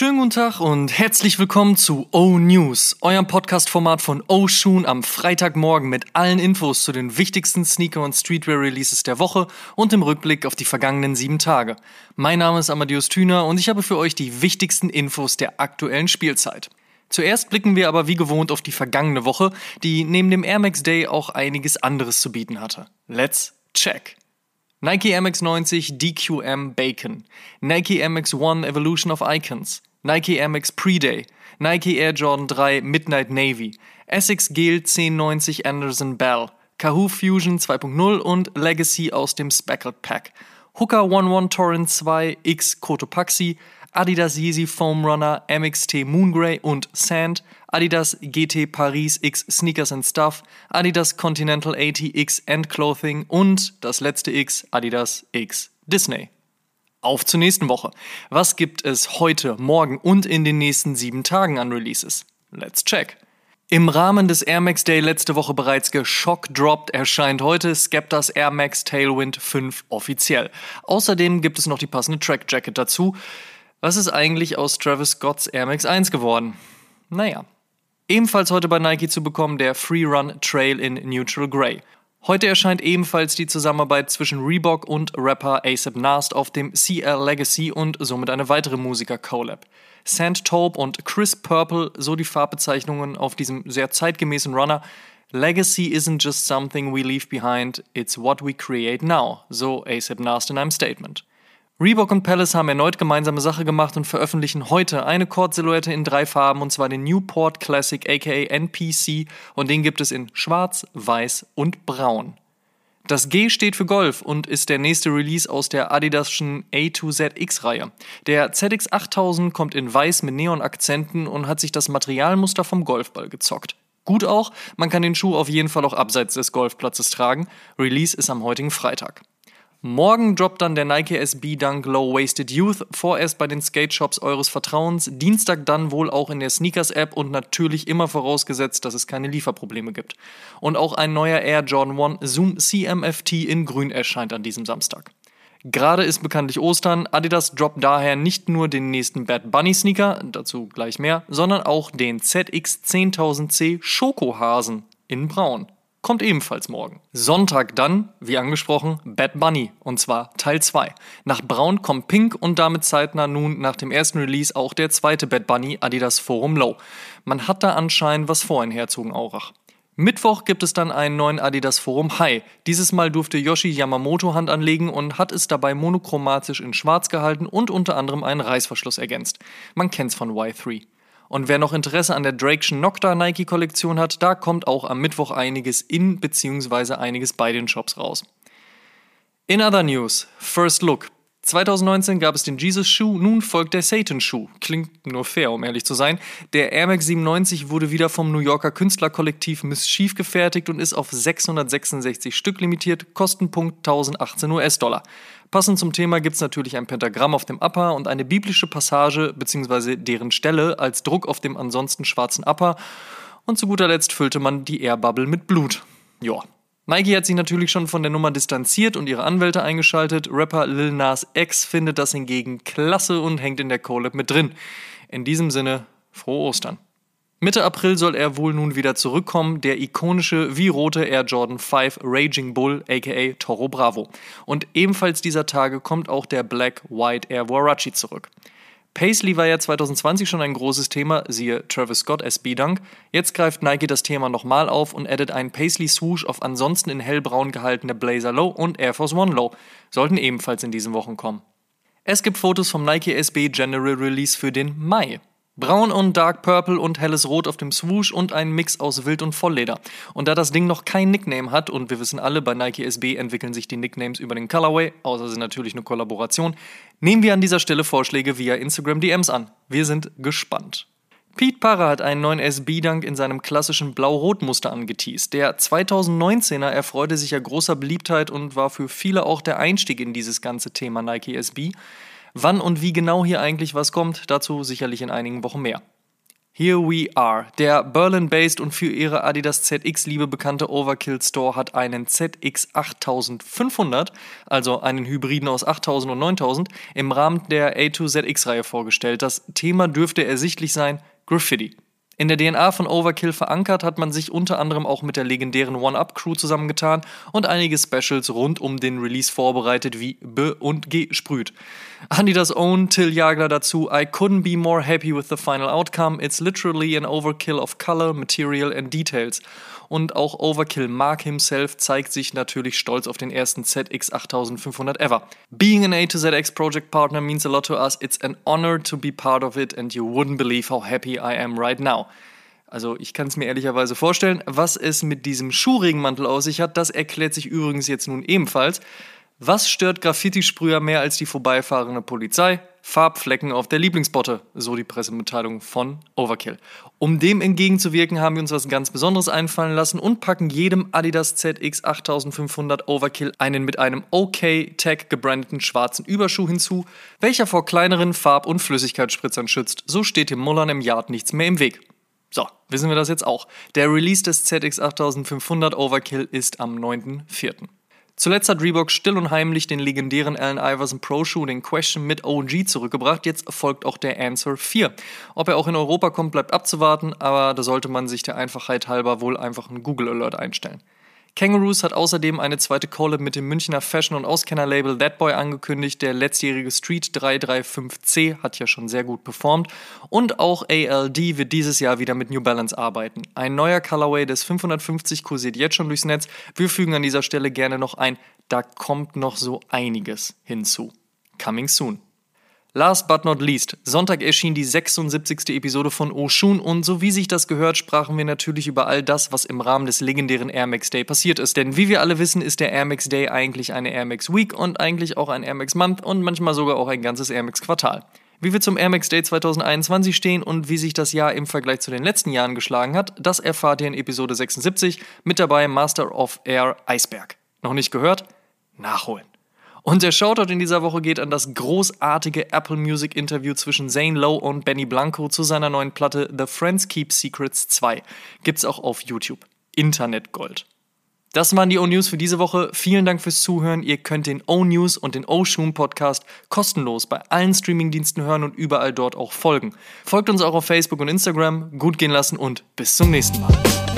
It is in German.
Schönen guten Tag und herzlich willkommen zu O News, eurem Podcast-Format von O Shoon am Freitagmorgen mit allen Infos zu den wichtigsten Sneaker- und Streetwear-Releases der Woche und im Rückblick auf die vergangenen sieben Tage. Mein Name ist Amadeus Thüner und ich habe für euch die wichtigsten Infos der aktuellen Spielzeit. Zuerst blicken wir aber wie gewohnt auf die vergangene Woche, die neben dem Air Max Day auch einiges anderes zu bieten hatte. Let's check! Nike MX90 DQM Bacon, Nike MX1 Evolution of Icons, Nike MX Pre-Day, Nike Air Jordan 3 Midnight Navy, Essex Gel 1090 Anderson Bell, Kahoo Fusion 2.0 und Legacy aus dem Speckled Pack, Hooker 11 Torrent 2 X Cotopaxi, Adidas Yeezy Foam Runner MXT Moongrey und Sand, Adidas GT Paris X Sneakers and Stuff, Adidas Continental 80 X and Clothing und das letzte X Adidas X Disney. Auf zur nächsten Woche. Was gibt es heute, morgen und in den nächsten sieben Tagen an Releases? Let's check. Im Rahmen des Air Max Day letzte Woche bereits geschock-dropped erscheint heute Skeptas Air Max Tailwind 5 offiziell. Außerdem gibt es noch die passende Track Jacket dazu. Was ist eigentlich aus Travis Scotts Air Max 1 geworden? Naja. Ebenfalls heute bei Nike zu bekommen der Free Run Trail in Neutral Grey. Heute erscheint ebenfalls die Zusammenarbeit zwischen Reebok und Rapper ASAP Nast auf dem CL Legacy und somit eine weitere Musiker-Collab. Sand Taupe und Chris Purple, so die Farbbezeichnungen auf diesem sehr zeitgemäßen Runner. Legacy isn't just something we leave behind, it's what we create now, so ASAP Nast in einem Statement. Reebok und Palace haben erneut gemeinsame Sache gemacht und veröffentlichen heute eine Cord-Silhouette in drei Farben und zwar den Newport Classic aka NPC und den gibt es in schwarz, weiß und braun. Das G steht für Golf und ist der nächste Release aus der Adidas'schen A2ZX-Reihe. Der ZX8000 kommt in weiß mit Neon-Akzenten und hat sich das Materialmuster vom Golfball gezockt. Gut auch, man kann den Schuh auf jeden Fall auch abseits des Golfplatzes tragen. Release ist am heutigen Freitag. Morgen droppt dann der Nike SB Dunk Low Wasted Youth, vorerst bei den Skate Shops eures Vertrauens, Dienstag dann wohl auch in der Sneakers App und natürlich immer vorausgesetzt, dass es keine Lieferprobleme gibt. Und auch ein neuer Air Jordan 1 Zoom CMFT in grün erscheint an diesem Samstag. Gerade ist bekanntlich Ostern, Adidas droppt daher nicht nur den nächsten Bad Bunny Sneaker, dazu gleich mehr, sondern auch den ZX 10000C Schokohasen in braun kommt ebenfalls morgen. Sonntag dann, wie angesprochen, Bad Bunny und zwar Teil 2. Nach Braun kommt Pink und damit zeitnah nun nach dem ersten Release auch der zweite Bad Bunny Adidas Forum Low. Man hat da anscheinend was vor in Herzogenaurach. Mittwoch gibt es dann einen neuen Adidas Forum High. Dieses Mal durfte Yoshi Yamamoto Hand anlegen und hat es dabei monochromatisch in schwarz gehalten und unter anderem einen Reißverschluss ergänzt. Man kennt's von Y3. Und wer noch Interesse an der Drake'schen Nocta Nike Kollektion hat, da kommt auch am Mittwoch einiges in bzw. einiges bei den Shops raus. In other news, First Look. 2019 gab es den Jesus-Schuh, nun folgt der Satan-Schuh. Klingt nur fair, um ehrlich zu sein. Der Air Max 97 wurde wieder vom New Yorker Künstlerkollektiv Mischief gefertigt und ist auf 666 Stück limitiert, Kostenpunkt 1018 US-Dollar. Passend zum Thema gibt es natürlich ein Pentagramm auf dem Upper und eine biblische Passage bzw. deren Stelle als Druck auf dem ansonsten schwarzen Upper. Und zu guter Letzt füllte man die Airbubble mit Blut. Ja. Nike hat sich natürlich schon von der Nummer distanziert und ihre Anwälte eingeschaltet. Rapper Lil Nas X findet das hingegen klasse und hängt in der Collab mit drin. In diesem Sinne, frohe Ostern. Mitte April soll er wohl nun wieder zurückkommen, der ikonische wie rote Air Jordan 5 Raging Bull aka Toro Bravo. Und ebenfalls dieser Tage kommt auch der Black White Air Warachi zurück. Paisley war ja 2020 schon ein großes Thema, siehe Travis Scott SB Dunk. Jetzt greift Nike das Thema nochmal auf und addet einen Paisley Swoosh auf ansonsten in hellbraun gehaltene Blazer Low und Air Force One Low. Sollten ebenfalls in diesen Wochen kommen. Es gibt Fotos vom Nike SB General Release für den Mai. Braun und Dark Purple und helles Rot auf dem Swoosh und ein Mix aus Wild und Vollleder. Und da das Ding noch kein Nickname hat und wir wissen alle, bei Nike SB entwickeln sich die Nicknames über den Colorway, außer sie natürlich eine Kollaboration, nehmen wir an dieser Stelle Vorschläge via Instagram DMs an. Wir sind gespannt. Pete Parra hat einen neuen SB-Dunk in seinem klassischen Blau-Rot-Muster angeteased. Der 2019er erfreute sich ja großer Beliebtheit und war für viele auch der Einstieg in dieses ganze Thema Nike SB. Wann und wie genau hier eigentlich was kommt, dazu sicherlich in einigen Wochen mehr. Here we are. Der Berlin-based und für ihre Adidas ZX-Liebe bekannte Overkill Store hat einen ZX 8500, also einen Hybriden aus 8000 und 9000, im Rahmen der A2ZX-Reihe vorgestellt. Das Thema dürfte ersichtlich sein: Graffiti. In der DNA von Overkill verankert hat man sich unter anderem auch mit der legendären One-Up-Crew zusammengetan und einige Specials rund um den Release vorbereitet wie B und G sprüht. Adidas Own Till Jagler dazu I couldn't be more happy with the final outcome. It's literally an overkill of color, material and details und auch Overkill Mark himself zeigt sich natürlich stolz auf den ersten ZX 8500 ever. Being an A to ZX project partner means a lot to us. It's an honor to be part of it and you wouldn't believe how happy I am right now. Also ich kann es mir ehrlicherweise vorstellen. Was es mit diesem Schuhregenmantel aus sich hat, das erklärt sich übrigens jetzt nun ebenfalls. Was stört Graffiti-Sprüher mehr als die vorbeifahrende Polizei? Farbflecken auf der Lieblingsbotte, so die Pressemitteilung von Overkill. Um dem entgegenzuwirken, haben wir uns was ganz Besonderes einfallen lassen und packen jedem Adidas ZX 8500 Overkill einen mit einem OK Tag gebrandeten schwarzen Überschuh hinzu, welcher vor kleineren Farb- und Flüssigkeitsspritzern schützt. So steht dem Mullern im Yard nichts mehr im Weg. So, wissen wir das jetzt auch. Der Release des ZX 8500 Overkill ist am 9.4. Zuletzt hat Reebok still und heimlich den legendären Allen Iverson Pro Shoe, den Question mit OG zurückgebracht. Jetzt folgt auch der Answer 4. Ob er auch in Europa kommt, bleibt abzuwarten, aber da sollte man sich der Einfachheit halber wohl einfach einen Google Alert einstellen. Kangaroos hat außerdem eine zweite Collab mit dem Münchner Fashion- und Auskenner-Label Thatboy angekündigt. Der letztjährige Street 335C hat ja schon sehr gut performt. Und auch ALD wird dieses Jahr wieder mit New Balance arbeiten. Ein neuer Colorway des 550 kursiert jetzt schon durchs Netz. Wir fügen an dieser Stelle gerne noch ein, da kommt noch so einiges hinzu. Coming soon. Last but not least, Sonntag erschien die 76. Episode von Oshun und so wie sich das gehört, sprachen wir natürlich über all das, was im Rahmen des legendären Air Max Day passiert ist. Denn wie wir alle wissen, ist der Air Max Day eigentlich eine Air Max Week und eigentlich auch ein Air Max Month und manchmal sogar auch ein ganzes Air Max Quartal. Wie wir zum Air Max Day 2021 stehen und wie sich das Jahr im Vergleich zu den letzten Jahren geschlagen hat, das erfahrt ihr in Episode 76. Mit dabei Master of Air Eisberg. Noch nicht gehört? Nachholen. Und der Shoutout in dieser Woche geht an das großartige Apple Music Interview zwischen Zane Lowe und Benny Blanco zu seiner neuen Platte The Friends Keep Secrets 2. Gibt's auch auf YouTube. Internetgold. Das waren die O-News für diese Woche. Vielen Dank fürs Zuhören. Ihr könnt den O-News und den O-Shoom Podcast kostenlos bei allen Streamingdiensten hören und überall dort auch folgen. Folgt uns auch auf Facebook und Instagram. Gut gehen lassen und bis zum nächsten Mal.